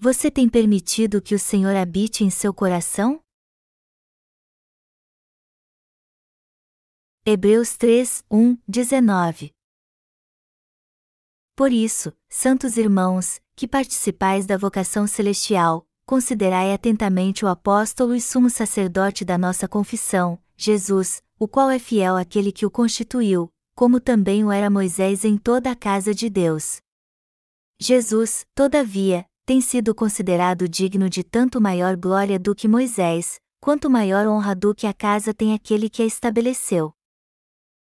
você tem permitido que o Senhor habite em seu coração? Hebreus 3, 1, 19 Por isso, santos irmãos, que participais da vocação celestial, considerai atentamente o apóstolo e sumo sacerdote da nossa confissão, Jesus, o qual é fiel àquele que o constituiu, como também o era Moisés em toda a casa de Deus. Jesus, todavia, tem sido considerado digno de tanto maior glória do que Moisés, quanto maior honra do que a casa tem aquele que a estabeleceu.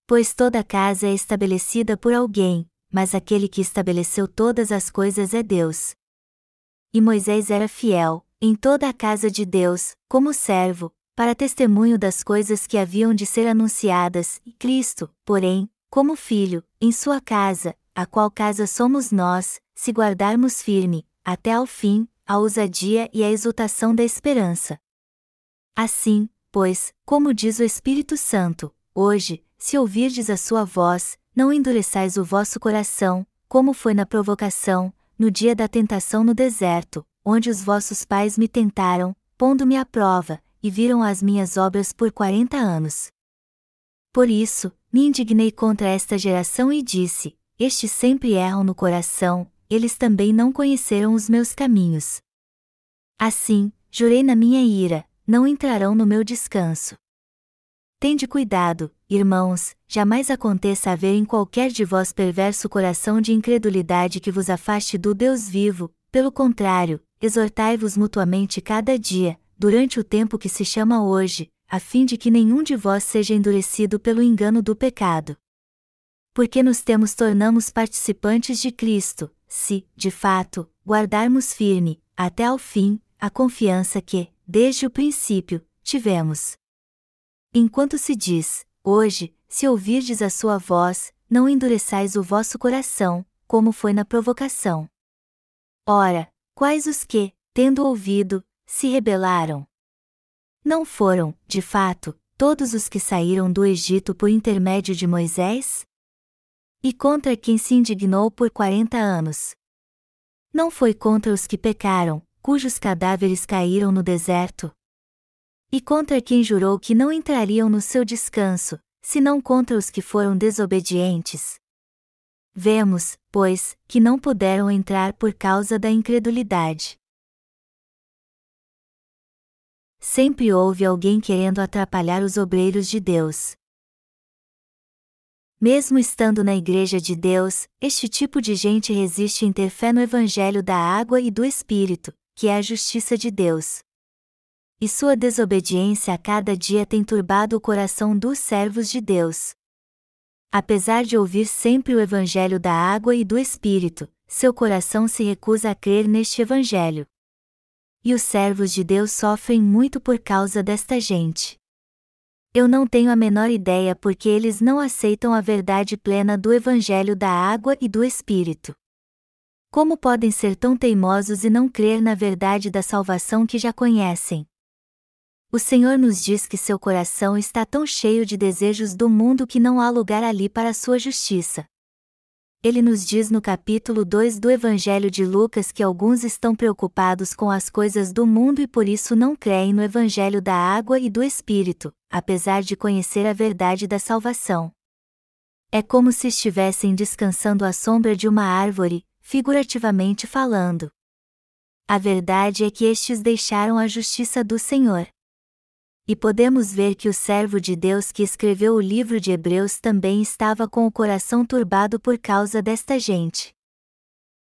Pois toda casa é estabelecida por alguém, mas aquele que estabeleceu todas as coisas é Deus. E Moisés era fiel, em toda a casa de Deus, como servo, para testemunho das coisas que haviam de ser anunciadas, e Cristo, porém, como filho, em sua casa, a qual casa somos nós, se guardarmos firme, até ao fim, a ousadia e a exultação da esperança. Assim, pois, como diz o Espírito Santo, hoje, se ouvirdes a sua voz, não endureçais o vosso coração, como foi na provocação, no dia da tentação no deserto, onde os vossos pais me tentaram, pondo-me à prova, e viram as minhas obras por quarenta anos. Por isso, me indignei contra esta geração e disse: Estes sempre erram no coração, eles também não conheceram os meus caminhos. Assim, jurei na minha ira, não entrarão no meu descanso. Tende cuidado, irmãos, jamais aconteça haver em qualquer de vós perverso coração de incredulidade que vos afaste do Deus vivo, pelo contrário, exortai-vos mutuamente cada dia, durante o tempo que se chama hoje, a fim de que nenhum de vós seja endurecido pelo engano do pecado. Porque nos temos tornamos participantes de Cristo, se, de fato, guardarmos firme, até ao fim, a confiança que, desde o princípio, tivemos. Enquanto se diz, hoje, se ouvirdes a sua voz, não endureçais o vosso coração, como foi na provocação. Ora, quais os que, tendo ouvido, se rebelaram? Não foram, de fato, todos os que saíram do Egito por intermédio de Moisés? E contra quem se indignou por quarenta anos. Não foi contra os que pecaram, cujos cadáveres caíram no deserto? E contra quem jurou que não entrariam no seu descanso, senão contra os que foram desobedientes? Vemos, pois, que não puderam entrar por causa da incredulidade. Sempre houve alguém querendo atrapalhar os obreiros de Deus. Mesmo estando na Igreja de Deus, este tipo de gente resiste em ter fé no Evangelho da água e do Espírito, que é a justiça de Deus. E sua desobediência a cada dia tem turbado o coração dos servos de Deus. Apesar de ouvir sempre o Evangelho da água e do Espírito, seu coração se recusa a crer neste Evangelho. E os servos de Deus sofrem muito por causa desta gente. Eu não tenho a menor ideia porque eles não aceitam a verdade plena do Evangelho da água e do Espírito. Como podem ser tão teimosos e não crer na verdade da salvação que já conhecem? O Senhor nos diz que seu coração está tão cheio de desejos do mundo que não há lugar ali para sua justiça ele nos diz no capítulo 2 do Evangelho de Lucas que alguns estão preocupados com as coisas do mundo e por isso não creem no Evangelho da água e do Espírito, apesar de conhecer a verdade da salvação. É como se estivessem descansando à sombra de uma árvore, figurativamente falando. A verdade é que estes deixaram a justiça do Senhor. E podemos ver que o servo de Deus que escreveu o livro de Hebreus também estava com o coração turbado por causa desta gente.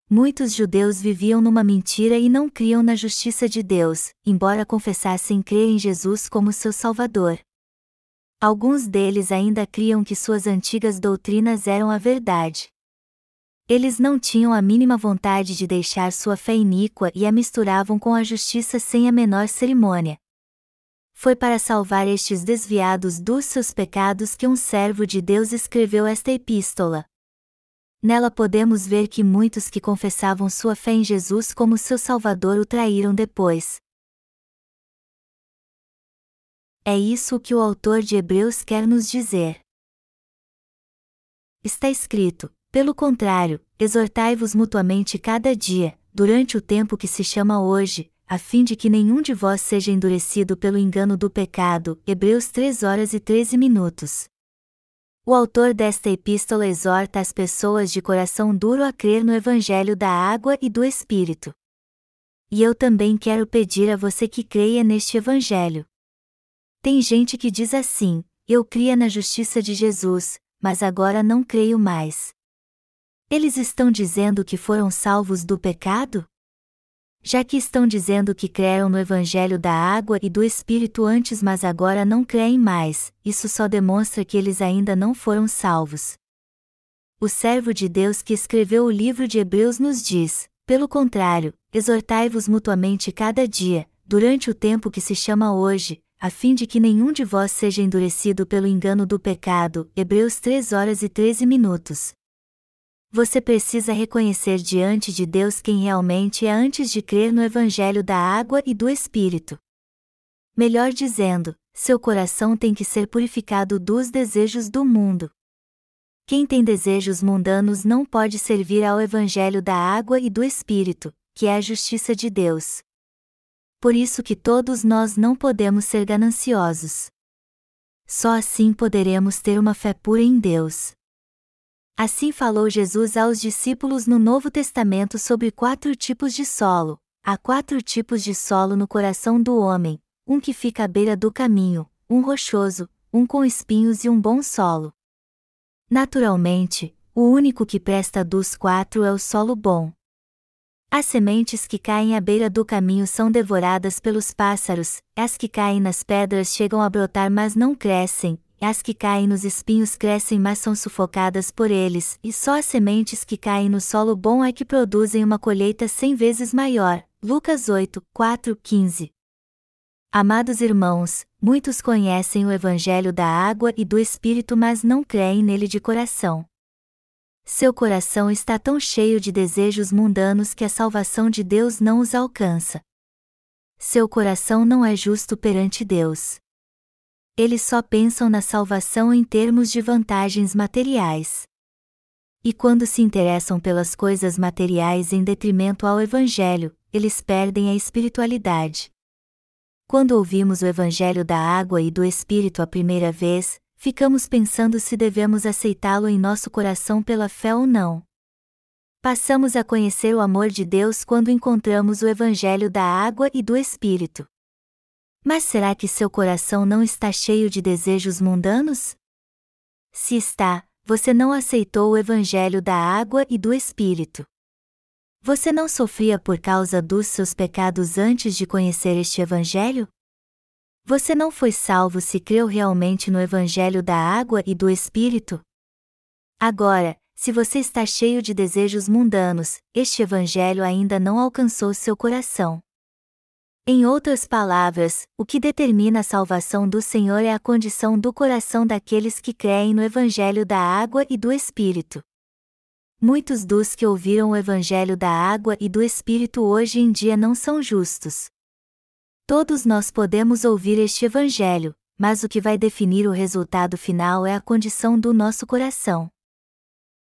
Muitos judeus viviam numa mentira e não criam na justiça de Deus, embora confessassem crer em Jesus como seu Salvador. Alguns deles ainda criam que suas antigas doutrinas eram a verdade. Eles não tinham a mínima vontade de deixar sua fé iníqua e a misturavam com a justiça sem a menor cerimônia foi para salvar estes desviados dos seus pecados que um servo de Deus escreveu esta epístola. Nela podemos ver que muitos que confessavam sua fé em Jesus como seu Salvador o traíram depois. É isso que o autor de Hebreus quer nos dizer. Está escrito: pelo contrário, exortai-vos mutuamente cada dia, durante o tempo que se chama hoje, a fim de que nenhum de vós seja endurecido pelo engano do pecado. Hebreus 3 horas e 13 minutos. O autor desta epístola exorta as pessoas de coração duro a crer no Evangelho da água e do Espírito. E eu também quero pedir a você que creia neste Evangelho. Tem gente que diz assim: eu cria na justiça de Jesus, mas agora não creio mais. Eles estão dizendo que foram salvos do pecado? Já que estão dizendo que creram no Evangelho da água e do Espírito antes, mas agora não creem mais, isso só demonstra que eles ainda não foram salvos. O servo de Deus que escreveu o livro de Hebreus nos diz: pelo contrário, exortai-vos mutuamente cada dia, durante o tempo que se chama hoje, a fim de que nenhum de vós seja endurecido pelo engano do pecado. Hebreus 3 horas e 13 minutos. Você precisa reconhecer diante de Deus quem realmente é antes de crer no Evangelho da água e do Espírito. Melhor dizendo, seu coração tem que ser purificado dos desejos do mundo. Quem tem desejos mundanos não pode servir ao Evangelho da água e do Espírito, que é a justiça de Deus por isso que todos nós não podemos ser gananciosos. Só assim poderemos ter uma fé pura em Deus. Assim falou Jesus aos discípulos no Novo Testamento sobre quatro tipos de solo. Há quatro tipos de solo no coração do homem: um que fica à beira do caminho, um rochoso, um com espinhos e um bom solo. Naturalmente, o único que presta dos quatro é o solo bom. As sementes que caem à beira do caminho são devoradas pelos pássaros, as que caem nas pedras chegam a brotar mas não crescem, as que caem nos espinhos crescem mas são sufocadas por eles, e só as sementes que caem no solo bom é que produzem uma colheita cem vezes maior. Lucas 8, 4, 15. Amados irmãos, muitos conhecem o Evangelho da água e do Espírito mas não creem nele de coração. Seu coração está tão cheio de desejos mundanos que a salvação de Deus não os alcança. Seu coração não é justo perante Deus. Eles só pensam na salvação em termos de vantagens materiais. E quando se interessam pelas coisas materiais em detrimento ao Evangelho, eles perdem a espiritualidade. Quando ouvimos o Evangelho da água e do Espírito a primeira vez, ficamos pensando se devemos aceitá-lo em nosso coração pela fé ou não. Passamos a conhecer o amor de Deus quando encontramos o Evangelho da água e do Espírito. Mas será que seu coração não está cheio de desejos mundanos? Se está, você não aceitou o Evangelho da água e do Espírito. Você não sofria por causa dos seus pecados antes de conhecer este Evangelho? Você não foi salvo se creu realmente no Evangelho da água e do Espírito? Agora, se você está cheio de desejos mundanos, este Evangelho ainda não alcançou seu coração. Em outras palavras, o que determina a salvação do Senhor é a condição do coração daqueles que creem no Evangelho da água e do Espírito. Muitos dos que ouviram o Evangelho da água e do Espírito hoje em dia não são justos. Todos nós podemos ouvir este Evangelho, mas o que vai definir o resultado final é a condição do nosso coração.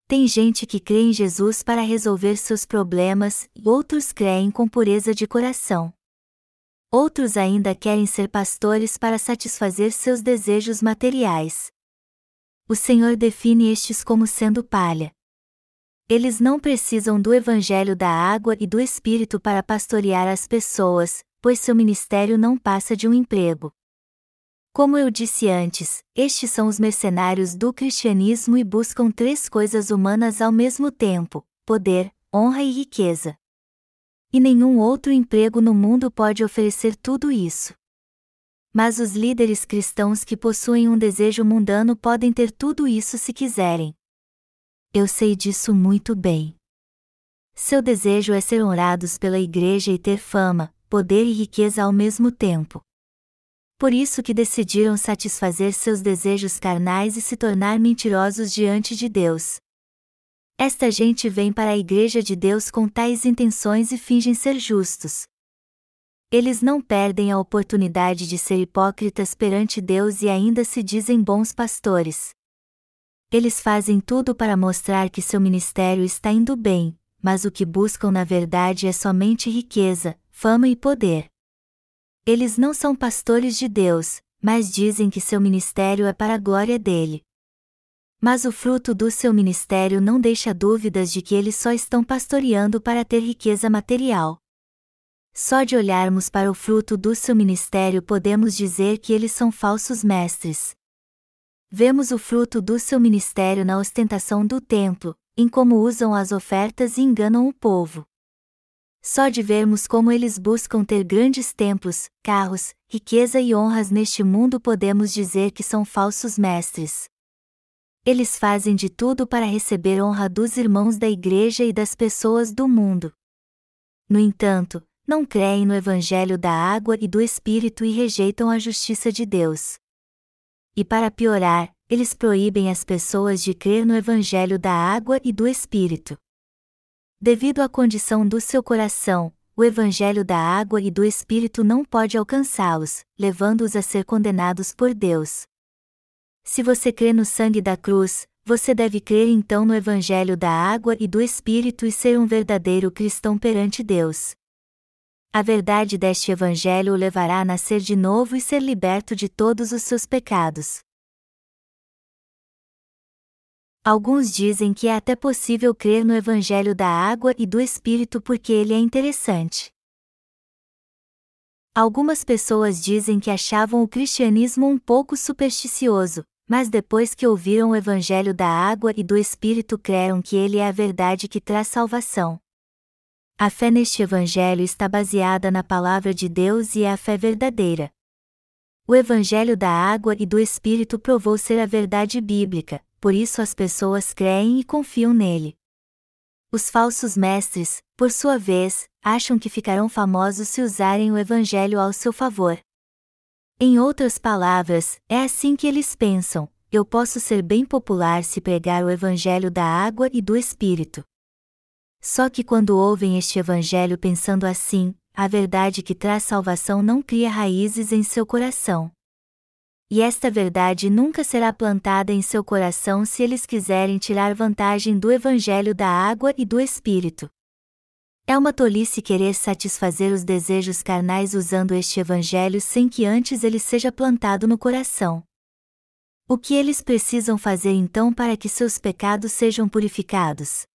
Tem gente que crê em Jesus para resolver seus problemas, e outros creem com pureza de coração. Outros ainda querem ser pastores para satisfazer seus desejos materiais. O Senhor define estes como sendo palha. Eles não precisam do Evangelho da água e do Espírito para pastorear as pessoas, pois seu ministério não passa de um emprego. Como eu disse antes, estes são os mercenários do cristianismo e buscam três coisas humanas ao mesmo tempo: poder, honra e riqueza. E nenhum outro emprego no mundo pode oferecer tudo isso. Mas os líderes cristãos que possuem um desejo mundano podem ter tudo isso se quiserem. Eu sei disso muito bem. Seu desejo é ser honrados pela igreja e ter fama, poder e riqueza ao mesmo tempo. Por isso que decidiram satisfazer seus desejos carnais e se tornar mentirosos diante de Deus. Esta gente vem para a igreja de Deus com tais intenções e fingem ser justos. Eles não perdem a oportunidade de ser hipócritas perante Deus e ainda se dizem bons pastores. Eles fazem tudo para mostrar que seu ministério está indo bem, mas o que buscam na verdade é somente riqueza, fama e poder. Eles não são pastores de Deus, mas dizem que seu ministério é para a glória dele. Mas o fruto do seu ministério não deixa dúvidas de que eles só estão pastoreando para ter riqueza material. Só de olharmos para o fruto do seu ministério podemos dizer que eles são falsos mestres. Vemos o fruto do seu ministério na ostentação do templo, em como usam as ofertas e enganam o povo. Só de vermos como eles buscam ter grandes templos, carros, riqueza e honras neste mundo podemos dizer que são falsos mestres. Eles fazem de tudo para receber honra dos irmãos da igreja e das pessoas do mundo. No entanto, não creem no Evangelho da água e do Espírito e rejeitam a justiça de Deus. E para piorar, eles proíbem as pessoas de crer no Evangelho da água e do Espírito. Devido à condição do seu coração, o Evangelho da água e do Espírito não pode alcançá-los, levando-os a ser condenados por Deus. Se você crê no sangue da cruz, você deve crer então no Evangelho da água e do Espírito e ser um verdadeiro cristão perante Deus. A verdade deste Evangelho o levará a nascer de novo e ser liberto de todos os seus pecados. Alguns dizem que é até possível crer no Evangelho da água e do Espírito porque ele é interessante. Algumas pessoas dizem que achavam o cristianismo um pouco supersticioso, mas depois que ouviram o Evangelho da água e do Espírito creram que ele é a verdade que traz salvação. A fé neste Evangelho está baseada na palavra de Deus e é a fé verdadeira. O Evangelho da água e do Espírito provou ser a verdade bíblica, por isso as pessoas creem e confiam nele. Os falsos mestres, por sua vez, acham que ficarão famosos se usarem o Evangelho ao seu favor. Em outras palavras, é assim que eles pensam: eu posso ser bem popular se pregar o Evangelho da água e do Espírito. Só que quando ouvem este Evangelho pensando assim, a verdade que traz salvação não cria raízes em seu coração. E esta verdade nunca será plantada em seu coração se eles quiserem tirar vantagem do Evangelho da água e do Espírito. É uma tolice querer satisfazer os desejos carnais usando este Evangelho sem que antes ele seja plantado no coração. O que eles precisam fazer então para que seus pecados sejam purificados?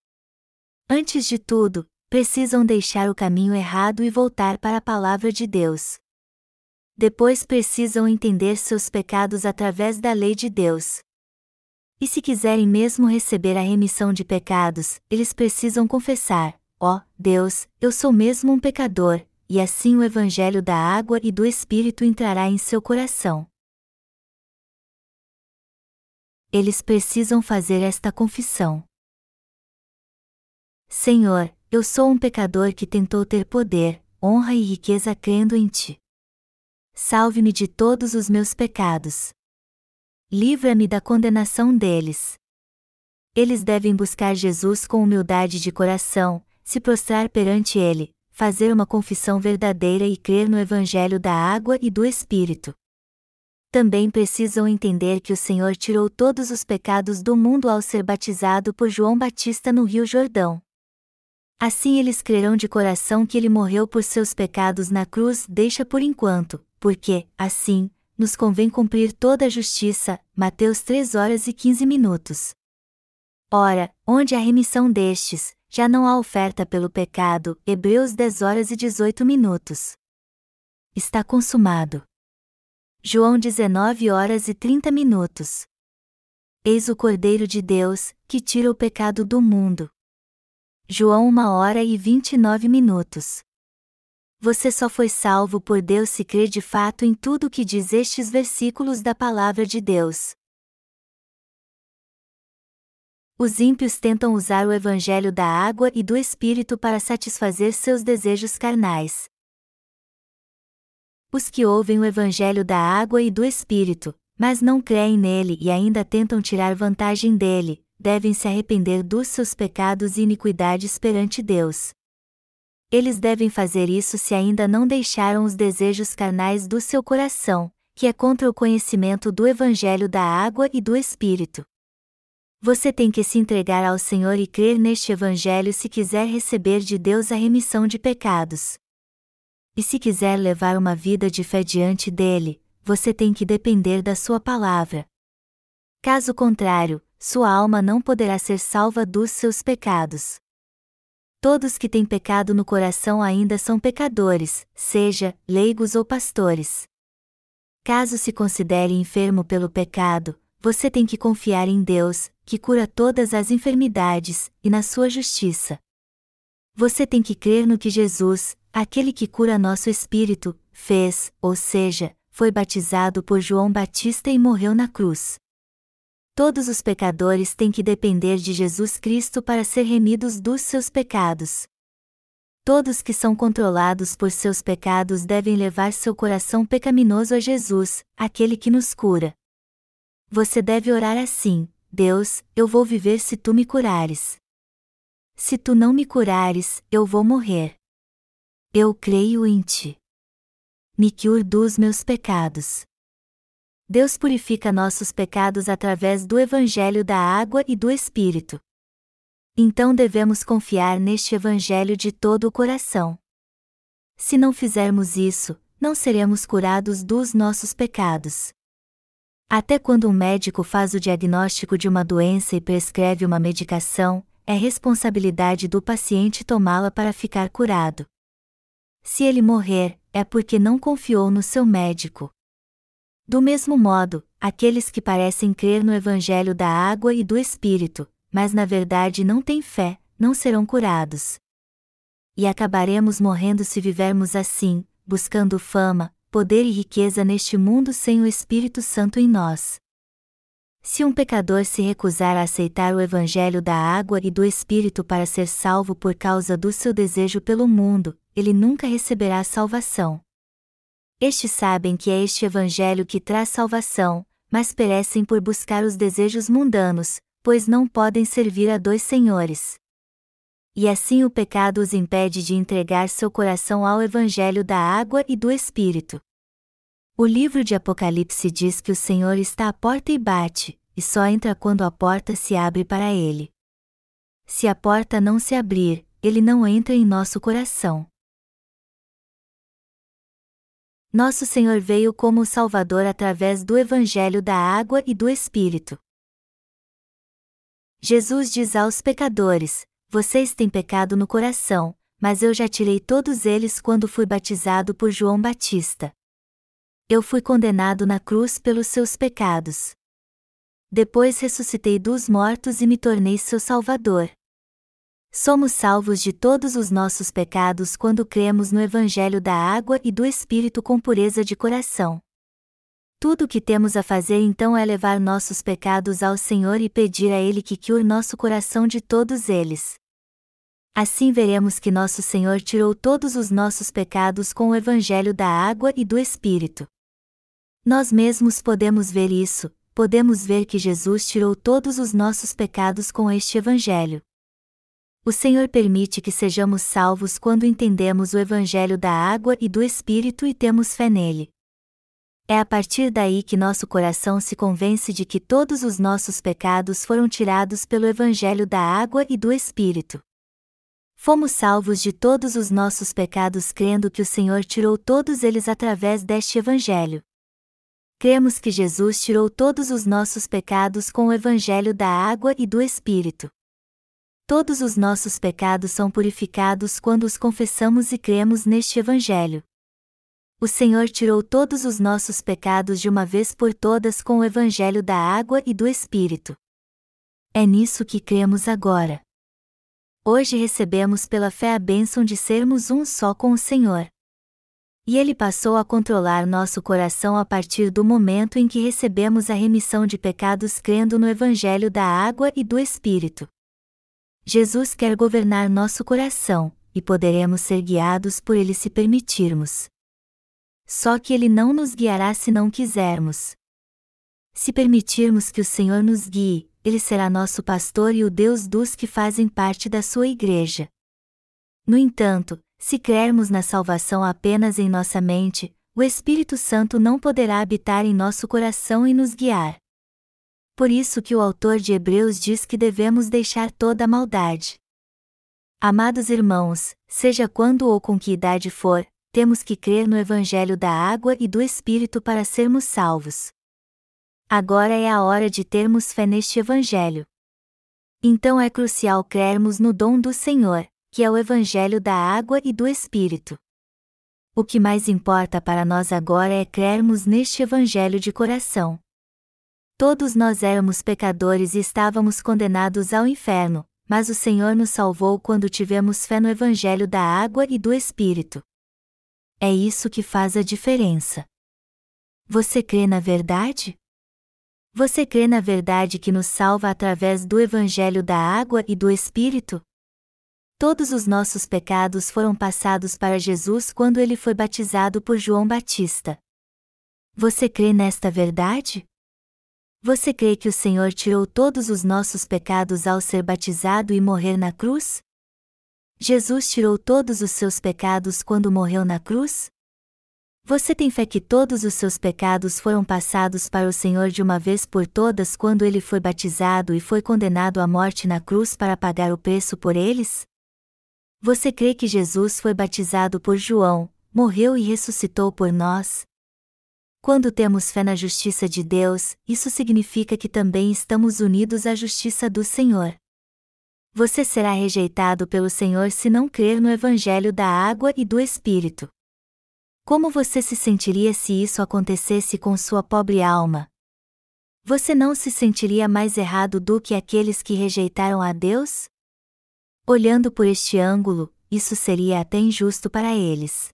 Antes de tudo, precisam deixar o caminho errado e voltar para a palavra de Deus. Depois precisam entender seus pecados através da lei de Deus. E se quiserem mesmo receber a remissão de pecados, eles precisam confessar: Ó oh, Deus, eu sou mesmo um pecador, e assim o Evangelho da água e do Espírito entrará em seu coração. Eles precisam fazer esta confissão. Senhor, eu sou um pecador que tentou ter poder, honra e riqueza crendo em ti. Salve-me de todos os meus pecados. Livra-me da condenação deles. Eles devem buscar Jesus com humildade de coração, se prostrar perante Ele, fazer uma confissão verdadeira e crer no Evangelho da água e do Espírito. Também precisam entender que o Senhor tirou todos os pecados do mundo ao ser batizado por João Batista no Rio Jordão. Assim eles crerão de coração que ele morreu por seus pecados na cruz, deixa por enquanto, porque, assim, nos convém cumprir toda a justiça. Mateus 3 horas e 15 minutos. Ora, onde há remissão destes, já não há oferta pelo pecado. Hebreus 10 horas e 18 minutos. Está consumado. João 19 horas e 30 minutos. Eis o Cordeiro de Deus, que tira o pecado do mundo. João 1 hora e 29 minutos. Você só foi salvo por Deus se crer de fato em tudo o que diz estes versículos da palavra de Deus. Os ímpios tentam usar o evangelho da água e do espírito para satisfazer seus desejos carnais. Os que ouvem o evangelho da água e do espírito, mas não creem nele e ainda tentam tirar vantagem dele, devem se arrepender dos seus pecados e iniquidades perante Deus. Eles devem fazer isso se ainda não deixaram os desejos carnais do seu coração, que é contra o conhecimento do Evangelho da água e do Espírito. Você tem que se entregar ao Senhor e crer neste Evangelho se quiser receber de Deus a remissão de pecados. E se quiser levar uma vida de fé diante dele, você tem que depender da sua palavra. Caso contrário, sua alma não poderá ser salva dos seus pecados. Todos que têm pecado no coração ainda são pecadores, seja leigos ou pastores. Caso se considere enfermo pelo pecado, você tem que confiar em Deus, que cura todas as enfermidades, e na sua justiça. Você tem que crer no que Jesus, aquele que cura nosso espírito, fez, ou seja, foi batizado por João Batista e morreu na cruz. Todos os pecadores têm que depender de Jesus Cristo para ser remidos dos seus pecados. Todos que são controlados por seus pecados devem levar seu coração pecaminoso a Jesus, aquele que nos cura. Você deve orar assim: Deus, eu vou viver se tu me curares. Se tu não me curares, eu vou morrer. Eu creio em ti. Me cure dos meus pecados. Deus purifica nossos pecados através do Evangelho da água e do Espírito. Então devemos confiar neste Evangelho de todo o coração. Se não fizermos isso, não seremos curados dos nossos pecados. Até quando um médico faz o diagnóstico de uma doença e prescreve uma medicação, é responsabilidade do paciente tomá-la para ficar curado. Se ele morrer, é porque não confiou no seu médico. Do mesmo modo, aqueles que parecem crer no Evangelho da água e do Espírito, mas na verdade não têm fé, não serão curados. E acabaremos morrendo se vivermos assim, buscando fama, poder e riqueza neste mundo sem o Espírito Santo em nós. Se um pecador se recusar a aceitar o Evangelho da água e do Espírito para ser salvo por causa do seu desejo pelo mundo, ele nunca receberá salvação. Estes sabem que é este Evangelho que traz salvação, mas perecem por buscar os desejos mundanos, pois não podem servir a dois senhores e assim o pecado os impede de entregar seu coração ao Evangelho da água e do Espírito. O livro de Apocalipse diz que o Senhor está à porta e bate, e só entra quando a porta se abre para ele. Se a porta não se abrir, ele não entra em nosso coração. Nosso Senhor veio como o Salvador através do Evangelho da água e do Espírito. Jesus diz aos pecadores: vocês têm pecado no coração, mas eu já tirei todos eles quando fui batizado por João Batista. Eu fui condenado na cruz pelos seus pecados. Depois ressuscitei dos mortos e me tornei seu Salvador. Somos salvos de todos os nossos pecados quando cremos no Evangelho da água e do Espírito com pureza de coração. Tudo o que temos a fazer então é levar nossos pecados ao Senhor e pedir a Ele que cure nosso coração de todos eles. Assim veremos que nosso Senhor tirou todos os nossos pecados com o Evangelho da água e do Espírito. Nós mesmos podemos ver isso, podemos ver que Jesus tirou todos os nossos pecados com este Evangelho. O Senhor permite que sejamos salvos quando entendemos o Evangelho da água e do Espírito e temos fé nele. É a partir daí que nosso coração se convence de que todos os nossos pecados foram tirados pelo Evangelho da água e do Espírito. Fomos salvos de todos os nossos pecados crendo que o Senhor tirou todos eles através deste Evangelho. Cremos que Jesus tirou todos os nossos pecados com o Evangelho da água e do Espírito. Todos os nossos pecados são purificados quando os confessamos e cremos neste Evangelho. O Senhor tirou todos os nossos pecados de uma vez por todas com o Evangelho da água e do Espírito. É nisso que cremos agora. Hoje recebemos pela fé a bênção de sermos um só com o Senhor. E Ele passou a controlar nosso coração a partir do momento em que recebemos a remissão de pecados crendo no Evangelho da água e do Espírito. Jesus quer governar nosso coração, e poderemos ser guiados por Ele se permitirmos. Só que Ele não nos guiará se não quisermos. Se permitirmos que o Senhor nos guie, ele será nosso pastor e o Deus dos que fazem parte da sua igreja. No entanto, se crermos na salvação apenas em nossa mente, o Espírito Santo não poderá habitar em nosso coração e nos guiar. por isso que o autor de Hebreus diz que devemos deixar toda a maldade. Amados irmãos, seja quando ou com que idade for, temos que crer no Evangelho da água e do Espírito para sermos salvos. Agora é a hora de termos fé neste Evangelho. Então é crucial crermos no dom do Senhor, que é o Evangelho da água e do Espírito. O que mais importa para nós agora é crermos neste Evangelho de coração. Todos nós éramos pecadores e estávamos condenados ao inferno, mas o Senhor nos salvou quando tivemos fé no Evangelho da água e do Espírito. É isso que faz a diferença. Você crê na verdade? Você crê na verdade que nos salva através do Evangelho da água e do Espírito? Todos os nossos pecados foram passados para Jesus quando ele foi batizado por João Batista. Você crê nesta verdade? Você crê que o Senhor tirou todos os nossos pecados ao ser batizado e morrer na cruz? Jesus tirou todos os seus pecados quando morreu na cruz? Você tem fé que todos os seus pecados foram passados para o Senhor de uma vez por todas quando ele foi batizado e foi condenado à morte na cruz para pagar o preço por eles? Você crê que Jesus foi batizado por João, morreu e ressuscitou por nós? Quando temos fé na justiça de Deus, isso significa que também estamos unidos à justiça do Senhor. Você será rejeitado pelo Senhor se não crer no Evangelho da água e do Espírito. Como você se sentiria se isso acontecesse com sua pobre alma? Você não se sentiria mais errado do que aqueles que rejeitaram a Deus? Olhando por este ângulo, isso seria até injusto para eles.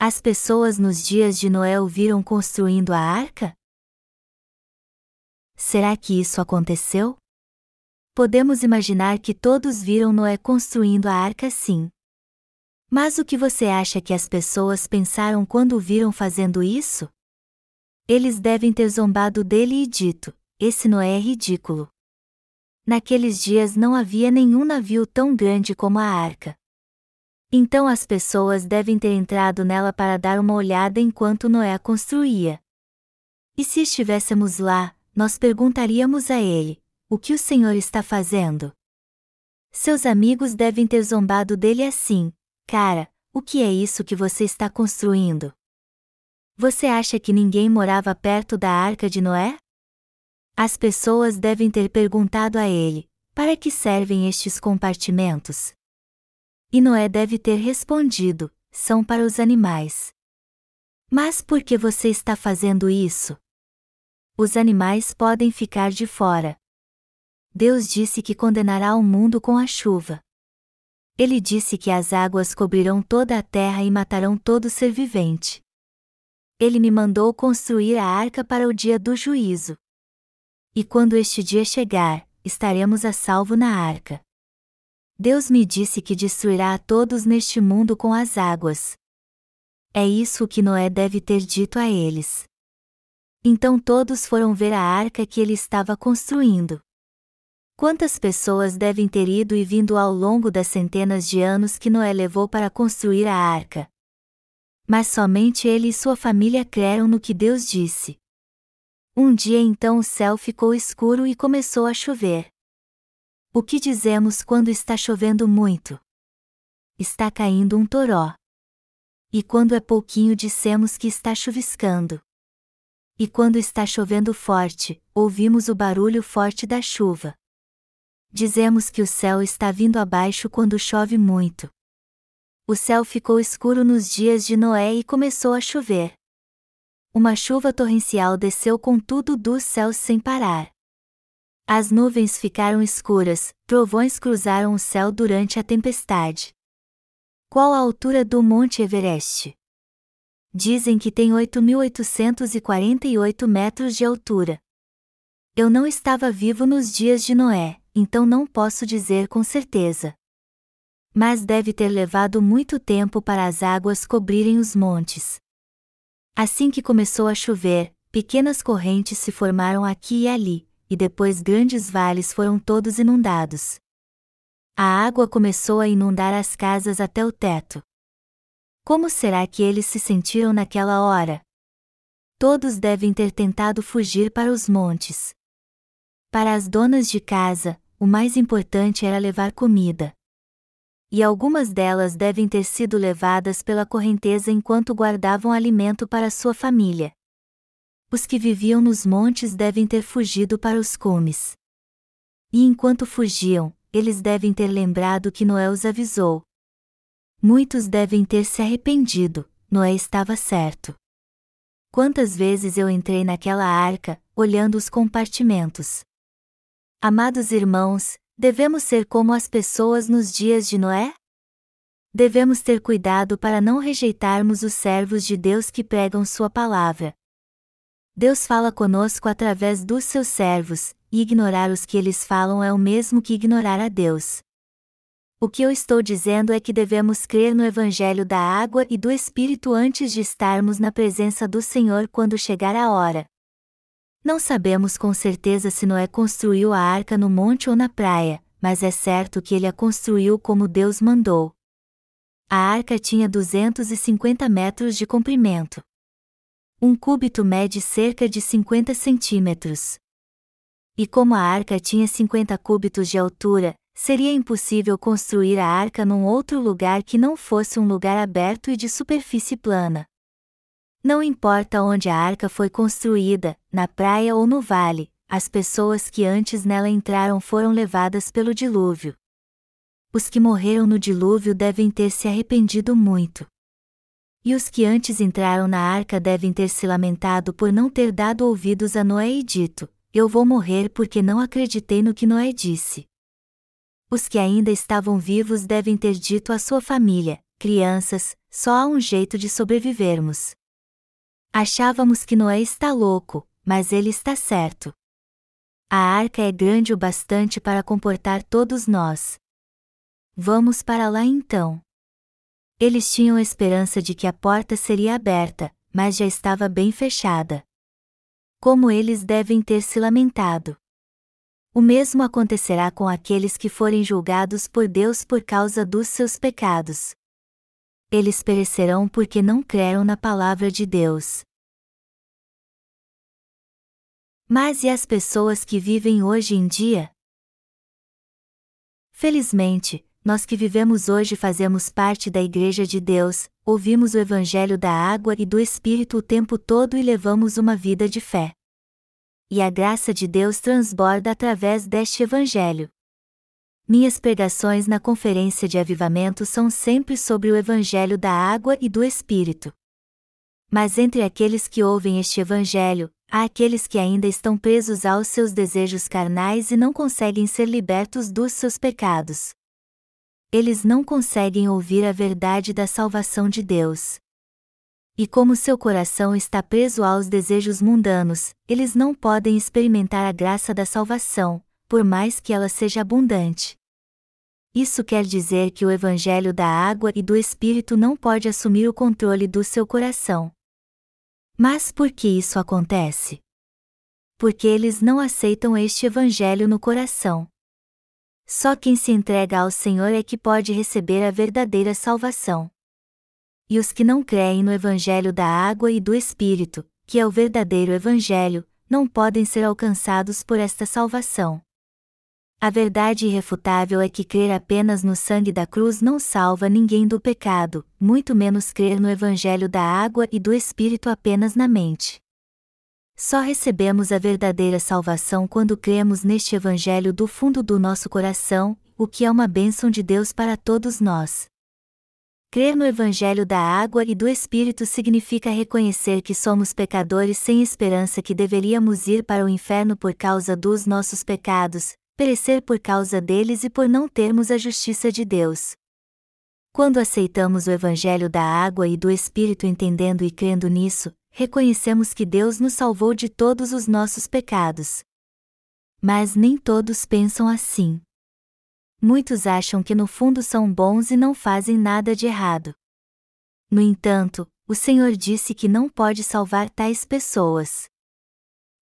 As pessoas nos dias de Noé o viram construindo a arca? Será que isso aconteceu? Podemos imaginar que todos viram Noé construindo a arca sim. Mas o que você acha que as pessoas pensaram quando o viram fazendo isso? Eles devem ter zombado dele e dito: Esse Noé é ridículo. Naqueles dias não havia nenhum navio tão grande como a arca. Então as pessoas devem ter entrado nela para dar uma olhada enquanto Noé a construía. E se estivéssemos lá, nós perguntaríamos a ele: O que o Senhor está fazendo? Seus amigos devem ter zombado dele assim: Cara, o que é isso que você está construindo? Você acha que ninguém morava perto da arca de Noé? As pessoas devem ter perguntado a ele: Para que servem estes compartimentos? E Noé deve ter respondido: são para os animais. Mas por que você está fazendo isso? Os animais podem ficar de fora. Deus disse que condenará o mundo com a chuva. Ele disse que as águas cobrirão toda a terra e matarão todo ser vivente. Ele me mandou construir a arca para o dia do juízo. E quando este dia chegar, estaremos a salvo na arca. Deus me disse que destruirá a todos neste mundo com as águas. É isso que Noé deve ter dito a eles. Então todos foram ver a arca que ele estava construindo. Quantas pessoas devem ter ido e vindo ao longo das centenas de anos que Noé levou para construir a arca? Mas somente ele e sua família creram no que Deus disse. Um dia então o céu ficou escuro e começou a chover. O que dizemos quando está chovendo muito? Está caindo um toró. E quando é pouquinho dissemos que está chuviscando. E quando está chovendo forte, ouvimos o barulho forte da chuva. Dizemos que o céu está vindo abaixo quando chove muito. O céu ficou escuro nos dias de Noé e começou a chover. Uma chuva torrencial desceu com tudo dos céus sem parar. As nuvens ficaram escuras, trovões cruzaram o céu durante a tempestade. Qual a altura do Monte Everest? Dizem que tem 8.848 metros de altura. Eu não estava vivo nos dias de Noé, então não posso dizer com certeza. Mas deve ter levado muito tempo para as águas cobrirem os montes. Assim que começou a chover, pequenas correntes se formaram aqui e ali, e depois grandes vales foram todos inundados. A água começou a inundar as casas até o teto. Como será que eles se sentiram naquela hora? Todos devem ter tentado fugir para os montes. Para as donas de casa, o mais importante era levar comida. E algumas delas devem ter sido levadas pela correnteza enquanto guardavam alimento para sua família. Os que viviam nos montes devem ter fugido para os cumes. E enquanto fugiam, eles devem ter lembrado que Noé os avisou. Muitos devem ter se arrependido, Noé estava certo. Quantas vezes eu entrei naquela arca, olhando os compartimentos. Amados irmãos, devemos ser como as pessoas nos dias de Noé? Devemos ter cuidado para não rejeitarmos os servos de Deus que pregam Sua palavra. Deus fala conosco através dos seus servos, e ignorar os que eles falam é o mesmo que ignorar a Deus. O que eu estou dizendo é que devemos crer no Evangelho da água e do Espírito antes de estarmos na presença do Senhor quando chegar a hora. Não sabemos com certeza se Noé construiu a arca no monte ou na praia, mas é certo que ele a construiu como Deus mandou. A arca tinha 250 metros de comprimento. Um cúbito mede cerca de 50 centímetros. E como a arca tinha 50 cúbitos de altura, seria impossível construir a arca num outro lugar que não fosse um lugar aberto e de superfície plana. Não importa onde a arca foi construída, na praia ou no vale, as pessoas que antes nela entraram foram levadas pelo dilúvio. Os que morreram no dilúvio devem ter se arrependido muito. E os que antes entraram na arca devem ter se lamentado por não ter dado ouvidos a Noé e dito: Eu vou morrer porque não acreditei no que Noé disse. Os que ainda estavam vivos devem ter dito à sua família: Crianças, só há um jeito de sobrevivermos. Achávamos que Noé está louco, mas ele está certo. A arca é grande o bastante para comportar todos nós. Vamos para lá então. Eles tinham esperança de que a porta seria aberta, mas já estava bem fechada. Como eles devem ter se lamentado. O mesmo acontecerá com aqueles que forem julgados por Deus por causa dos seus pecados eles perecerão porque não creram na palavra de Deus. Mas e as pessoas que vivem hoje em dia? Felizmente, nós que vivemos hoje fazemos parte da Igreja de Deus, ouvimos o Evangelho da água e do Espírito o tempo todo e levamos uma vida de fé. E a graça de Deus transborda através deste Evangelho. Minhas pregações na conferência de avivamento são sempre sobre o Evangelho da água e do Espírito. Mas entre aqueles que ouvem este Evangelho, há aqueles que ainda estão presos aos seus desejos carnais e não conseguem ser libertos dos seus pecados. Eles não conseguem ouvir a verdade da salvação de Deus. E como seu coração está preso aos desejos mundanos, eles não podem experimentar a graça da salvação, por mais que ela seja abundante. Isso quer dizer que o Evangelho da água e do Espírito não pode assumir o controle do seu coração. Mas por que isso acontece? Porque eles não aceitam este Evangelho no coração. Só quem se entrega ao Senhor é que pode receber a verdadeira salvação. E os que não creem no Evangelho da água e do Espírito, que é o verdadeiro Evangelho, não podem ser alcançados por esta salvação. A verdade irrefutável é que crer apenas no sangue da cruz não salva ninguém do pecado, muito menos crer no Evangelho da água e do Espírito apenas na mente. Só recebemos a verdadeira salvação quando cremos neste Evangelho do fundo do nosso coração, o que é uma bênção de Deus para todos nós. Crer no Evangelho da água e do Espírito significa reconhecer que somos pecadores sem esperança que deveríamos ir para o inferno por causa dos nossos pecados, perecer por causa deles e por não termos a justiça de Deus. Quando aceitamos o Evangelho da água e do Espírito entendendo e crendo nisso, reconhecemos que Deus nos salvou de todos os nossos pecados. Mas nem todos pensam assim. Muitos acham que no fundo são bons e não fazem nada de errado. No entanto, o Senhor disse que não pode salvar tais pessoas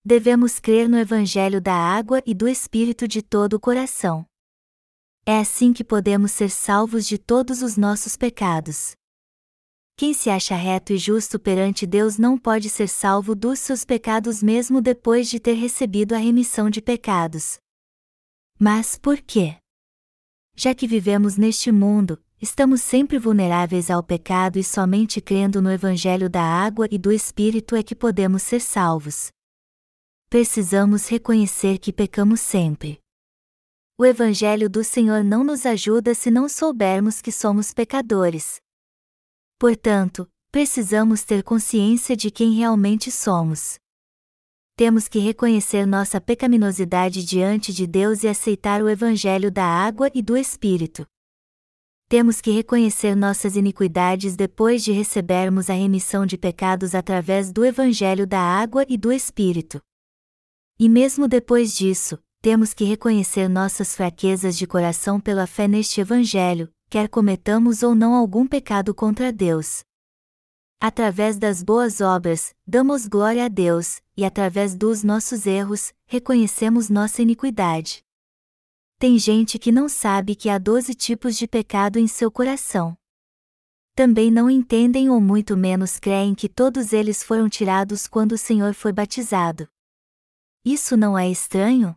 devemos crer no Evangelho da água e do Espírito de todo o coração. É assim que podemos ser salvos de todos os nossos pecados. quem se acha reto e justo perante Deus não pode ser salvo dos seus pecados mesmo depois de ter recebido a remissão de pecados. Mas por quê? Já que vivemos neste mundo, estamos sempre vulneráveis ao pecado e somente crendo no Evangelho da água e do Espírito é que podemos ser salvos. Precisamos reconhecer que pecamos sempre. O Evangelho do Senhor não nos ajuda se não soubermos que somos pecadores. Portanto, precisamos ter consciência de quem realmente somos. Temos que reconhecer nossa pecaminosidade diante de Deus e aceitar o Evangelho da água e do Espírito. Temos que reconhecer nossas iniquidades depois de recebermos a remissão de pecados através do Evangelho da água e do Espírito. E mesmo depois disso, temos que reconhecer nossas fraquezas de coração pela fé neste Evangelho, quer cometamos ou não algum pecado contra Deus. Através das boas obras, damos glória a Deus, e através dos nossos erros, reconhecemos nossa iniquidade. Tem gente que não sabe que há doze tipos de pecado em seu coração. Também não entendem ou muito menos creem que todos eles foram tirados quando o Senhor foi batizado. Isso não é estranho?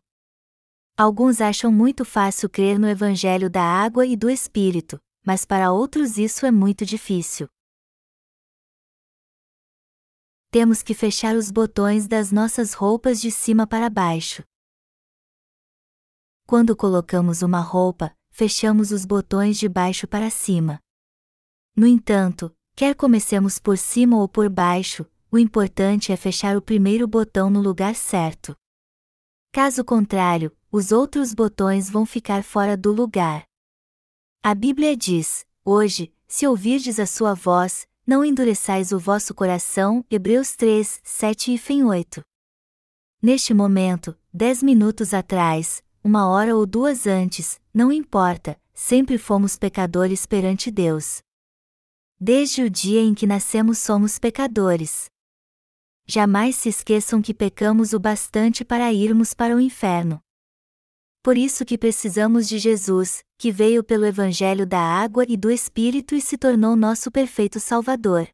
Alguns acham muito fácil crer no Evangelho da água e do Espírito, mas para outros isso é muito difícil. Temos que fechar os botões das nossas roupas de cima para baixo. Quando colocamos uma roupa, fechamos os botões de baixo para cima. No entanto, quer comecemos por cima ou por baixo, o importante é fechar o primeiro botão no lugar certo. Caso contrário, os outros botões vão ficar fora do lugar. A Bíblia diz: Hoje, se ouvirdes a sua voz, não endureçais o vosso coração. Hebreus 3, 7 e fim 8. Neste momento, dez minutos atrás, uma hora ou duas antes, não importa, sempre fomos pecadores perante Deus. Desde o dia em que nascemos somos pecadores. Jamais se esqueçam que pecamos o bastante para irmos para o inferno por isso que precisamos de Jesus, que veio pelo Evangelho da água e do Espírito e se tornou nosso perfeito Salvador.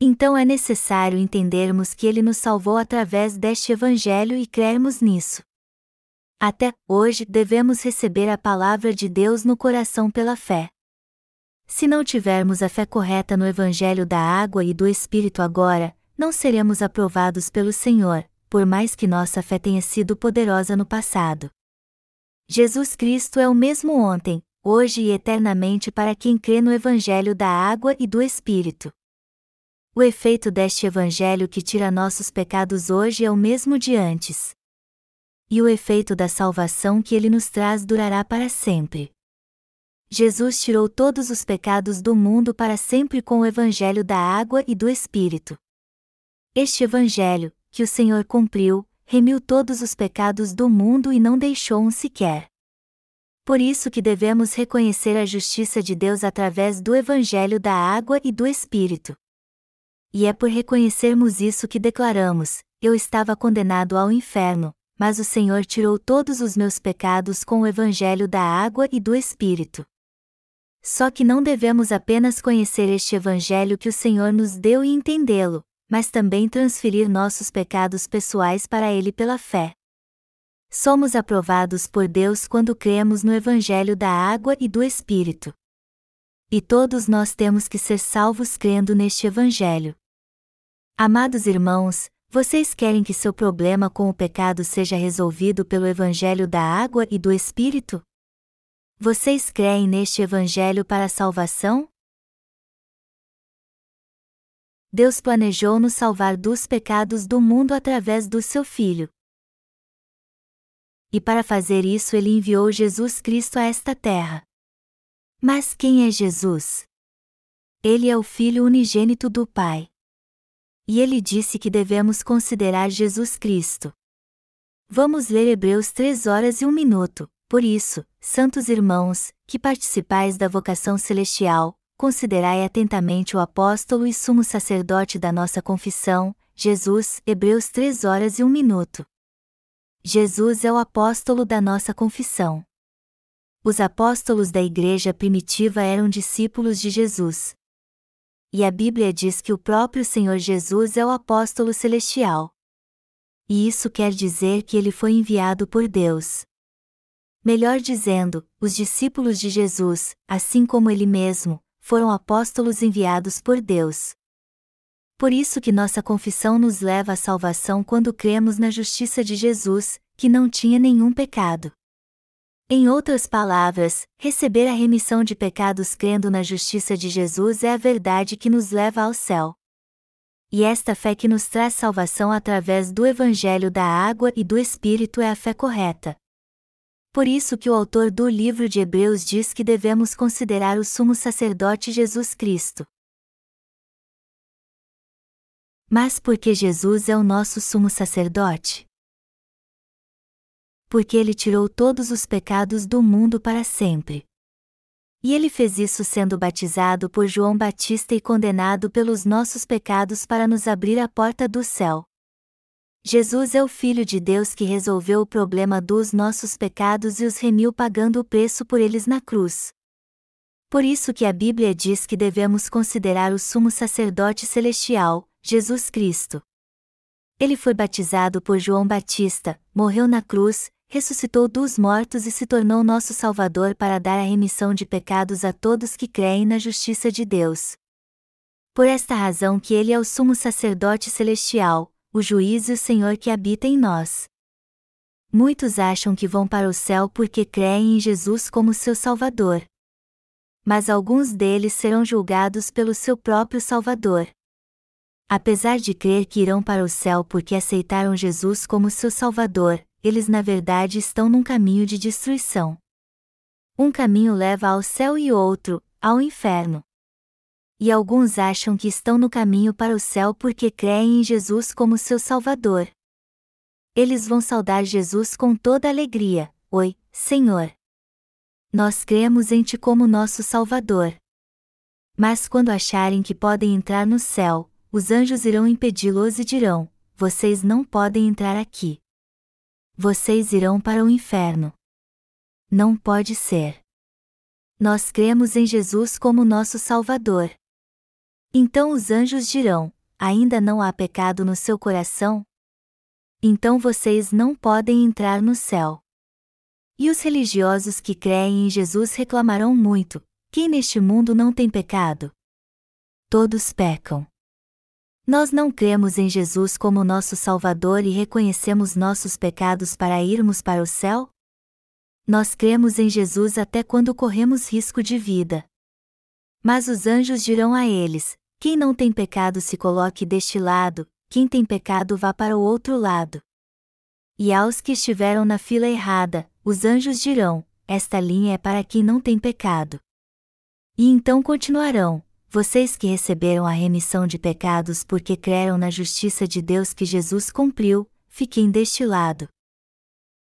Então é necessário entendermos que ele nos salvou através deste Evangelho e crermos nisso. Até hoje devemos receber a palavra de Deus no coração pela fé. Se não tivermos a fé correta no Evangelho da água e do Espírito agora, não seremos aprovados pelo Senhor, por mais que nossa fé tenha sido poderosa no passado. Jesus Cristo é o mesmo ontem, hoje e eternamente para quem crê no Evangelho da água e do Espírito. O efeito deste Evangelho que tira nossos pecados hoje é o mesmo de antes. E o efeito da salvação que ele nos traz durará para sempre. Jesus tirou todos os pecados do mundo para sempre com o Evangelho da água e do Espírito. Este Evangelho, que o Senhor cumpriu, remiu todos os pecados do mundo e não deixou um sequer. Por isso que devemos reconhecer a justiça de Deus através do Evangelho da água e do Espírito. E é por reconhecermos isso que declaramos: Eu estava condenado ao inferno, mas o Senhor tirou todos os meus pecados com o Evangelho da água e do Espírito. Só que não devemos apenas conhecer este Evangelho que o Senhor nos deu e entendê-lo, mas também transferir nossos pecados pessoais para Ele pela fé. Somos aprovados por Deus quando cremos no Evangelho da água e do Espírito. E todos nós temos que ser salvos crendo neste Evangelho. Amados irmãos, vocês querem que seu problema com o pecado seja resolvido pelo Evangelho da água e do Espírito? Vocês creem neste Evangelho para a salvação? Deus planejou nos salvar dos pecados do mundo através do seu Filho. E para fazer isso ele enviou Jesus Cristo a esta terra. Mas quem é Jesus? Ele é o Filho unigênito do Pai. E ele disse que devemos considerar Jesus Cristo. Vamos ler Hebreus 3 horas e 1 minuto. Por isso, santos irmãos, que participais da vocação celestial, considerai atentamente o apóstolo e sumo sacerdote da nossa confissão, Jesus, Hebreus 3 horas e 1 minuto. Jesus é o apóstolo da nossa confissão. Os apóstolos da igreja primitiva eram discípulos de Jesus. e a Bíblia diz que o próprio Senhor Jesus é o apóstolo celestial. E isso quer dizer que ele foi enviado por Deus. Melhor dizendo, os discípulos de Jesus, assim como ele mesmo, foram apóstolos enviados por Deus. Por isso que nossa confissão nos leva à salvação quando cremos na justiça de Jesus, que não tinha nenhum pecado. Em outras palavras, receber a remissão de pecados crendo na justiça de Jesus é a verdade que nos leva ao céu. E esta fé que nos traz salvação através do Evangelho da água e do Espírito é a fé correta. Por isso que o autor do livro de Hebreus diz que devemos considerar o sumo sacerdote Jesus Cristo. Mas por que Jesus é o nosso sumo sacerdote? porque ele tirou todos os pecados do mundo para sempre. E ele fez isso sendo batizado por João Batista e condenado pelos nossos pecados para nos abrir a porta do céu. Jesus é o Filho de Deus que resolveu o problema dos nossos pecados e os remiu pagando o preço por eles na cruz. Por isso que a Bíblia diz que devemos considerar o sumo sacerdote celestial, Jesus Cristo. Ele foi batizado por João Batista, morreu na cruz, ressuscitou dos mortos e se tornou nosso Salvador para dar a remissão de pecados a todos que creem na justiça de Deus. Por esta razão que ele é o sumo sacerdote celestial, o juiz e o Senhor que habita em nós. Muitos acham que vão para o céu porque creem em Jesus como seu Salvador. Mas alguns deles serão julgados pelo seu próprio Salvador. Apesar de crer que irão para o céu porque aceitaram Jesus como seu Salvador, eles na verdade estão num caminho de destruição. Um caminho leva ao céu e outro, ao inferno. E alguns acham que estão no caminho para o céu porque creem em Jesus como seu Salvador. Eles vão saudar Jesus com toda alegria: Oi, Senhor! Nós cremos em Ti como nosso Salvador. Mas quando acharem que podem entrar no céu, os anjos irão impedi-los e dirão: Vocês não podem entrar aqui vocês irão para o inferno. Não pode ser. Nós cremos em Jesus como nosso Salvador. Então os anjos dirão: Ainda não há pecado no seu coração? Então vocês não podem entrar no céu. E os religiosos que creem em Jesus reclamarão muito: Quem neste mundo não tem pecado? Todos pecam. Nós não cremos em Jesus como nosso Salvador e reconhecemos nossos pecados para irmos para o céu? Nós cremos em Jesus até quando corremos risco de vida. Mas os anjos dirão a eles: quem não tem pecado se coloque deste lado, quem tem pecado vá para o outro lado. E aos que estiveram na fila errada, os anjos dirão: esta linha é para quem não tem pecado. E então continuarão: vocês que receberam a remissão de pecados porque creram na justiça de Deus que Jesus cumpriu, fiquem deste lado.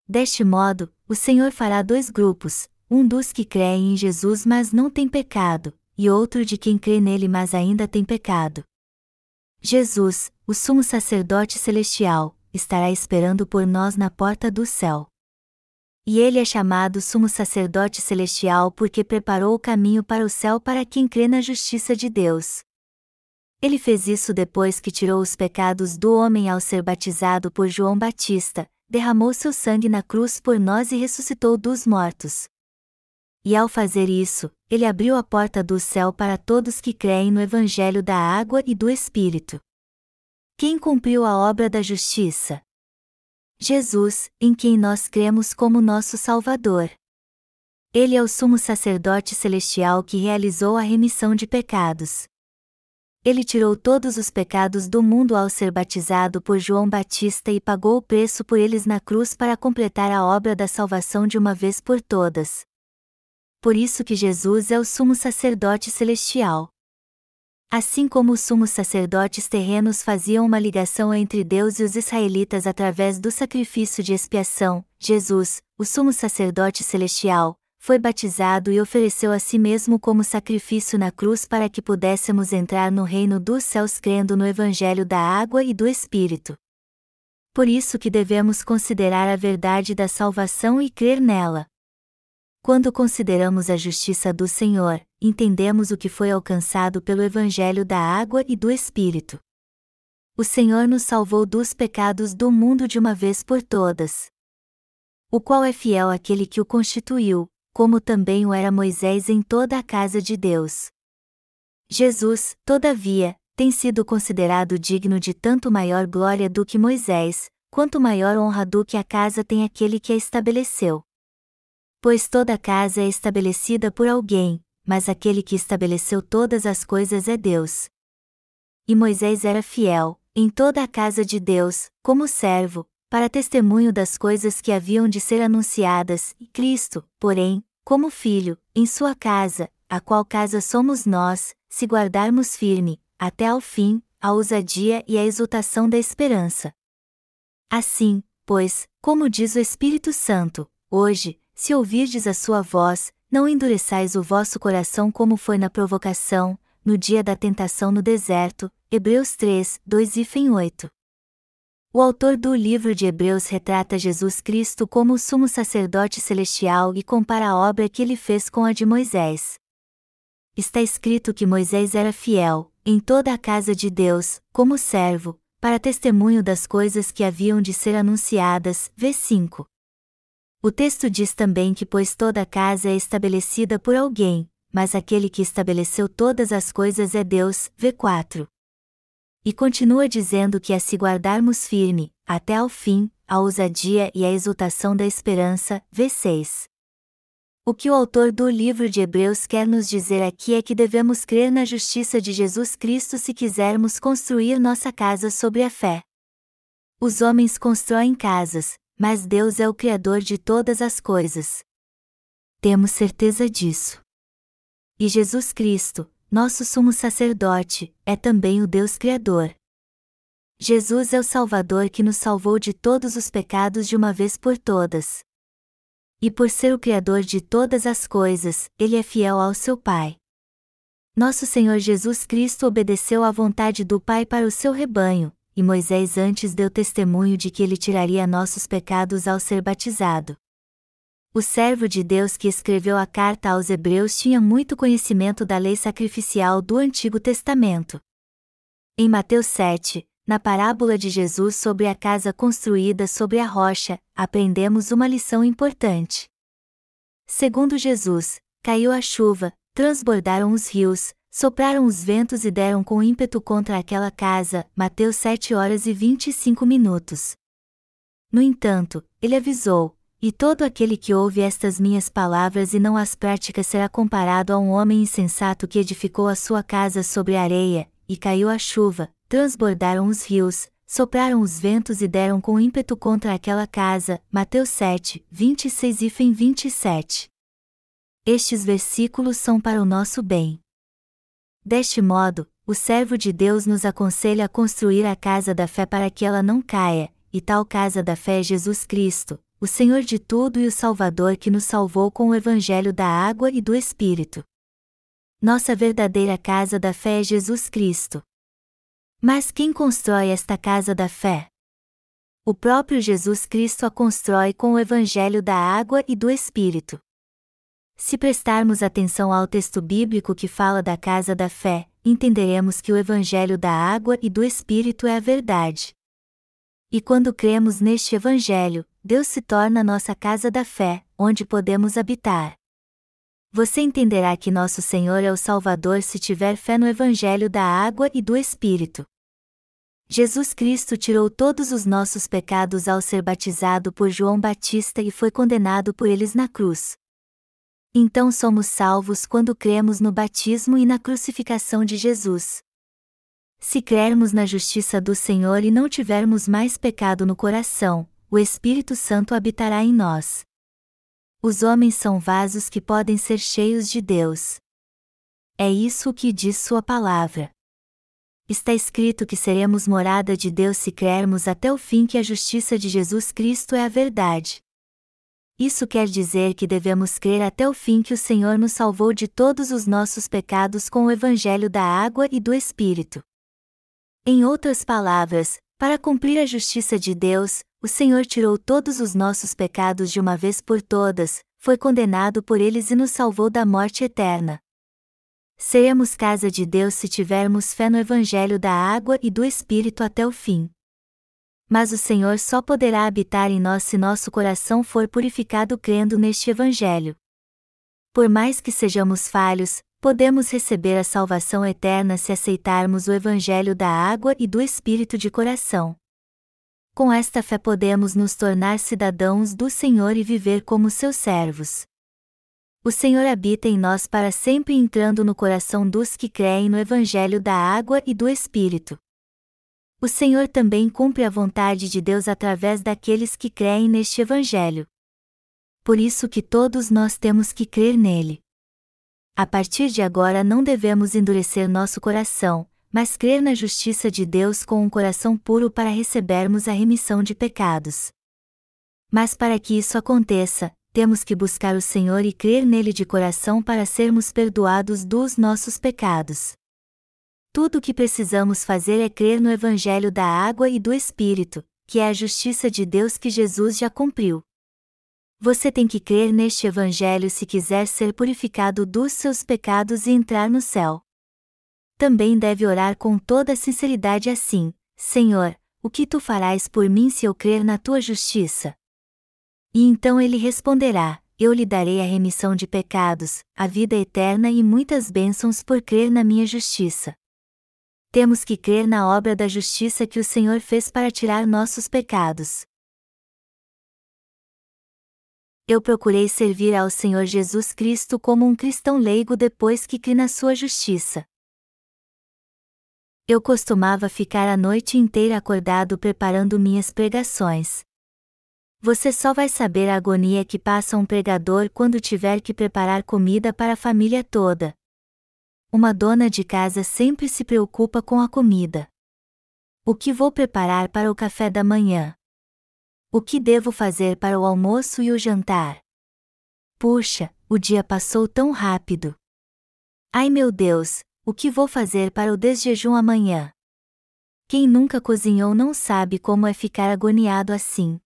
Deste modo, o Senhor fará dois grupos: um dos que creem em Jesus mas não tem pecado, e outro de quem crê nele mas ainda tem pecado. Jesus, o sumo sacerdote celestial, estará esperando por nós na porta do céu. E ele é chamado Sumo Sacerdote Celestial porque preparou o caminho para o céu para quem crê na justiça de Deus. Ele fez isso depois que tirou os pecados do homem ao ser batizado por João Batista, derramou seu sangue na cruz por nós e ressuscitou dos mortos. E ao fazer isso, ele abriu a porta do céu para todos que creem no Evangelho da água e do Espírito. Quem cumpriu a obra da justiça? Jesus, em quem nós cremos como nosso Salvador. Ele é o sumo sacerdote celestial que realizou a remissão de pecados. Ele tirou todos os pecados do mundo ao ser batizado por João Batista e pagou o preço por eles na cruz para completar a obra da salvação de uma vez por todas. Por isso que Jesus é o sumo sacerdote celestial. Assim como os sumos sacerdotes terrenos faziam uma ligação entre Deus e os israelitas através do sacrifício de expiação, Jesus, o sumo sacerdote celestial, foi batizado e ofereceu a si mesmo como sacrifício na cruz para que pudéssemos entrar no reino dos céus crendo no evangelho da água e do Espírito. Por isso que devemos considerar a verdade da salvação e crer nela. Quando consideramos a justiça do Senhor, entendemos o que foi alcançado pelo Evangelho da Água e do Espírito. O Senhor nos salvou dos pecados do mundo de uma vez por todas. O qual é fiel àquele que o constituiu, como também o era Moisés em toda a casa de Deus. Jesus, todavia, tem sido considerado digno de tanto maior glória do que Moisés, quanto maior honra do que a casa tem aquele que a estabeleceu. Pois toda casa é estabelecida por alguém, mas aquele que estabeleceu todas as coisas é Deus. E Moisés era fiel, em toda a casa de Deus, como servo, para testemunho das coisas que haviam de ser anunciadas, e Cristo, porém, como filho, em sua casa, a qual casa somos nós, se guardarmos firme, até ao fim, a ousadia e a exultação da esperança. Assim, pois, como diz o Espírito Santo, hoje, se ouvirdes a sua voz, não endureçais o vosso coração como foi na provocação, no dia da tentação no deserto, Hebreus 3, 2 e 8. O autor do livro de Hebreus retrata Jesus Cristo como o sumo sacerdote celestial e compara a obra que ele fez com a de Moisés. Está escrito que Moisés era fiel, em toda a casa de Deus, como servo, para testemunho das coisas que haviam de ser anunciadas. V 5. O texto diz também que pois toda casa é estabelecida por alguém, mas aquele que estabeleceu todas as coisas é Deus. V 4. E continua dizendo que a se guardarmos firme, até ao fim, a ousadia e a exultação da esperança. V 6. O que o autor do livro de Hebreus quer nos dizer aqui é que devemos crer na justiça de Jesus Cristo se quisermos construir nossa casa sobre a fé. Os homens constroem casas, mas Deus é o Criador de todas as coisas. Temos certeza disso. E Jesus Cristo, nosso sumo sacerdote, é também o Deus Criador. Jesus é o Salvador que nos salvou de todos os pecados de uma vez por todas. E por ser o Criador de todas as coisas, ele é fiel ao seu Pai. Nosso Senhor Jesus Cristo obedeceu à vontade do Pai para o seu rebanho, e Moisés antes deu testemunho de que ele tiraria nossos pecados ao ser batizado. O servo de Deus que escreveu a carta aos Hebreus tinha muito conhecimento da lei sacrificial do Antigo Testamento. Em Mateus 7, na parábola de Jesus sobre a casa construída sobre a rocha, aprendemos uma lição importante. Segundo Jesus, caiu a chuva, transbordaram os rios, sopraram os ventos e deram com ímpeto contra aquela casa. Mateus 7 horas e 25 minutos. No entanto, ele avisou: E todo aquele que ouve estas minhas palavras e não as pratica será comparado a um homem insensato que edificou a sua casa sobre a areia, e caiu a chuva, transbordaram os rios, sopraram os ventos e deram com ímpeto contra aquela casa. Mateus 7, 26 e 27. Estes versículos são para o nosso bem. Deste modo, o servo de Deus nos aconselha a construir a casa da fé para que ela não caia, e tal casa da fé é Jesus Cristo, o Senhor de tudo e o Salvador que nos salvou com o Evangelho da água e do Espírito. Nossa verdadeira casa da fé é Jesus Cristo. Mas quem constrói esta casa da fé? O próprio Jesus Cristo a constrói com o Evangelho da água e do Espírito. Se prestarmos atenção ao texto bíblico que fala da casa da fé, entenderemos que o Evangelho da água e do Espírito é a verdade. E quando cremos neste Evangelho, Deus se torna nossa casa da fé, onde podemos habitar. Você entenderá que nosso Senhor é o Salvador se tiver fé no Evangelho da água e do Espírito. Jesus Cristo tirou todos os nossos pecados ao ser batizado por João Batista e foi condenado por eles na cruz. Então somos salvos quando cremos no batismo e na crucificação de Jesus. Se crermos na justiça do Senhor e não tivermos mais pecado no coração, o Espírito Santo habitará em nós. Os homens são vasos que podem ser cheios de Deus. É isso que diz Sua palavra. Está escrito que seremos morada de Deus se crermos até o fim que a justiça de Jesus Cristo é a verdade. Isso quer dizer que devemos crer até o fim que o Senhor nos salvou de todos os nossos pecados com o Evangelho da água e do Espírito. Em outras palavras, para cumprir a justiça de Deus, o Senhor tirou todos os nossos pecados de uma vez por todas, foi condenado por eles e nos salvou da morte eterna. Seremos casa de Deus se tivermos fé no Evangelho da água e do Espírito até o fim. Mas o Senhor só poderá habitar em nós se nosso coração for purificado crendo neste Evangelho. Por mais que sejamos falhos, podemos receber a salvação eterna se aceitarmos o Evangelho da água e do Espírito de coração. Com esta fé podemos nos tornar cidadãos do Senhor e viver como seus servos. O Senhor habita em nós para sempre entrando no coração dos que creem no Evangelho da água e do Espírito. O Senhor também cumpre a vontade de Deus através daqueles que creem neste Evangelho. Por isso que todos nós temos que crer nele. A partir de agora não devemos endurecer nosso coração, mas crer na justiça de Deus com um coração puro para recebermos a remissão de pecados. Mas para que isso aconteça, temos que buscar o Senhor e crer nele de coração para sermos perdoados dos nossos pecados. Tudo o que precisamos fazer é crer no Evangelho da água e do Espírito, que é a justiça de Deus que Jesus já cumpriu. Você tem que crer neste Evangelho se quiser ser purificado dos seus pecados e entrar no céu. Também deve orar com toda sinceridade assim: Senhor, o que tu farás por mim se eu crer na tua justiça? E então ele responderá: Eu lhe darei a remissão de pecados, a vida eterna e muitas bênçãos por crer na minha justiça. Temos que crer na obra da justiça que o Senhor fez para tirar nossos pecados. Eu procurei servir ao Senhor Jesus Cristo como um cristão leigo depois que criei na sua justiça. Eu costumava ficar a noite inteira acordado preparando minhas pregações. Você só vai saber a agonia que passa um pregador quando tiver que preparar comida para a família toda. Uma dona de casa sempre se preocupa com a comida. O que vou preparar para o café da manhã? O que devo fazer para o almoço e o jantar? Puxa, o dia passou tão rápido. Ai meu Deus, o que vou fazer para o desjejum amanhã? Quem nunca cozinhou não sabe como é ficar agoniado assim.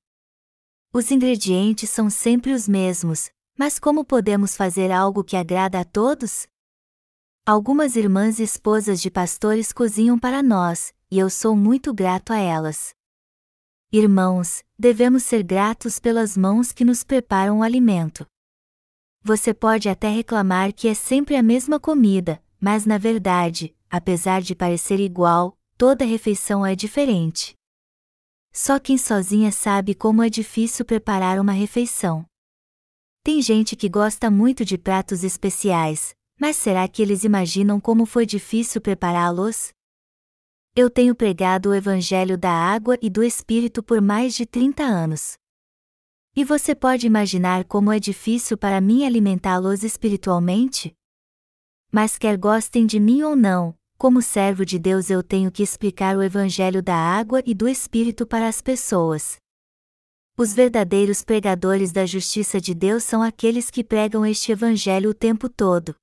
Os ingredientes são sempre os mesmos, mas como podemos fazer algo que agrada a todos? Algumas irmãs e esposas de pastores cozinham para nós, e eu sou muito grato a elas. Irmãos, devemos ser gratos pelas mãos que nos preparam o alimento. Você pode até reclamar que é sempre a mesma comida, mas na verdade, apesar de parecer igual, toda refeição é diferente. Só quem sozinha sabe como é difícil preparar uma refeição. Tem gente que gosta muito de pratos especiais, mas será que eles imaginam como foi difícil prepará-los? Eu tenho pregado o Evangelho da Água e do Espírito por mais de 30 anos. E você pode imaginar como é difícil para mim alimentá-los espiritualmente? Mas quer gostem de mim ou não, como servo de Deus eu tenho que explicar o Evangelho da água e do Espírito para as pessoas. Os verdadeiros pregadores da justiça de Deus são aqueles que pregam este Evangelho o tempo todo.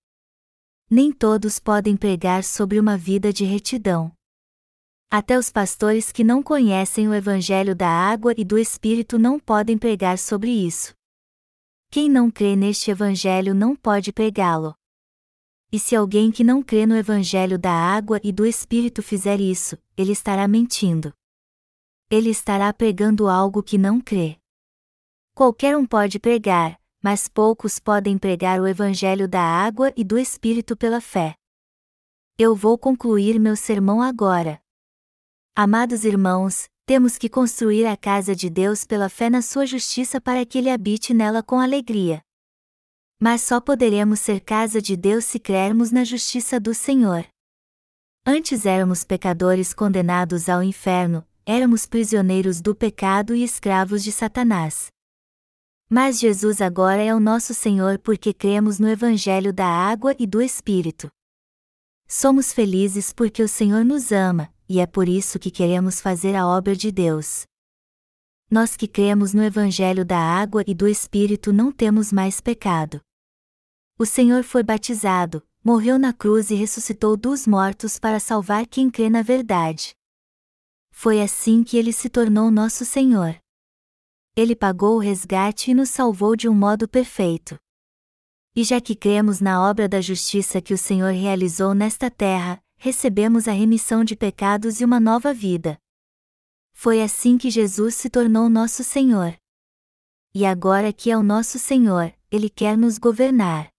Nem todos podem pregar sobre uma vida de retidão. Até os pastores que não conhecem o Evangelho da água e do Espírito não podem pregar sobre isso. Quem não crê neste Evangelho não pode pregá-lo. E se alguém que não crê no Evangelho da água e do Espírito fizer isso, ele estará mentindo. Ele estará pregando algo que não crê. Qualquer um pode pregar, mas poucos podem pregar o Evangelho da água e do Espírito pela fé. Eu vou concluir meu sermão agora. Amados irmãos, temos que construir a casa de Deus pela fé na sua justiça para que ele habite nela com alegria. Mas só poderemos ser casa de Deus se crermos na justiça do Senhor. Antes éramos pecadores condenados ao inferno, éramos prisioneiros do pecado e escravos de Satanás. Mas Jesus agora é o nosso Senhor porque cremos no Evangelho da água e do Espírito. Somos felizes porque o Senhor nos ama, e é por isso que queremos fazer a obra de Deus. Nós que cremos no Evangelho da água e do Espírito não temos mais pecado. O Senhor foi batizado, morreu na cruz e ressuscitou dos mortos para salvar quem crê na verdade. Foi assim que ele se tornou nosso Senhor. Ele pagou o resgate e nos salvou de um modo perfeito. E já que cremos na obra da justiça que o Senhor realizou nesta terra, recebemos a remissão de pecados e uma nova vida. Foi assim que Jesus se tornou nosso Senhor. E agora que é o nosso Senhor, Ele quer nos governar.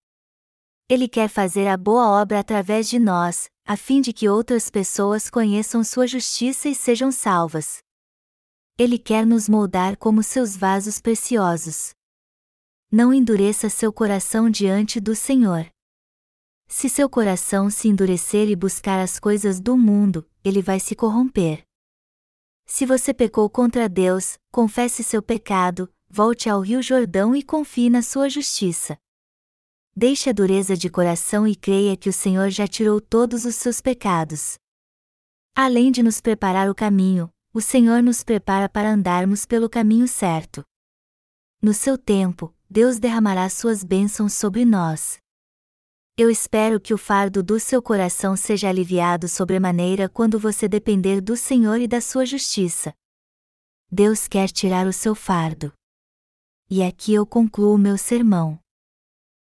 Ele quer fazer a boa obra através de nós, a fim de que outras pessoas conheçam Sua justiça e sejam salvas. Ele quer nos moldar como seus vasos preciosos. Não endureça seu coração diante do Senhor. Se seu coração se endurecer e buscar as coisas do mundo, ele vai se corromper. Se você pecou contra Deus, confesse seu pecado, volte ao Rio Jordão e confie na sua justiça. Deixe a dureza de coração e creia que o Senhor já tirou todos os seus pecados. Além de nos preparar o caminho, o Senhor nos prepara para andarmos pelo caminho certo. No seu tempo, Deus derramará suas bênçãos sobre nós. Eu espero que o fardo do seu coração seja aliviado sobremaneira quando você depender do Senhor e da sua justiça. Deus quer tirar o seu fardo. E aqui eu concluo meu sermão.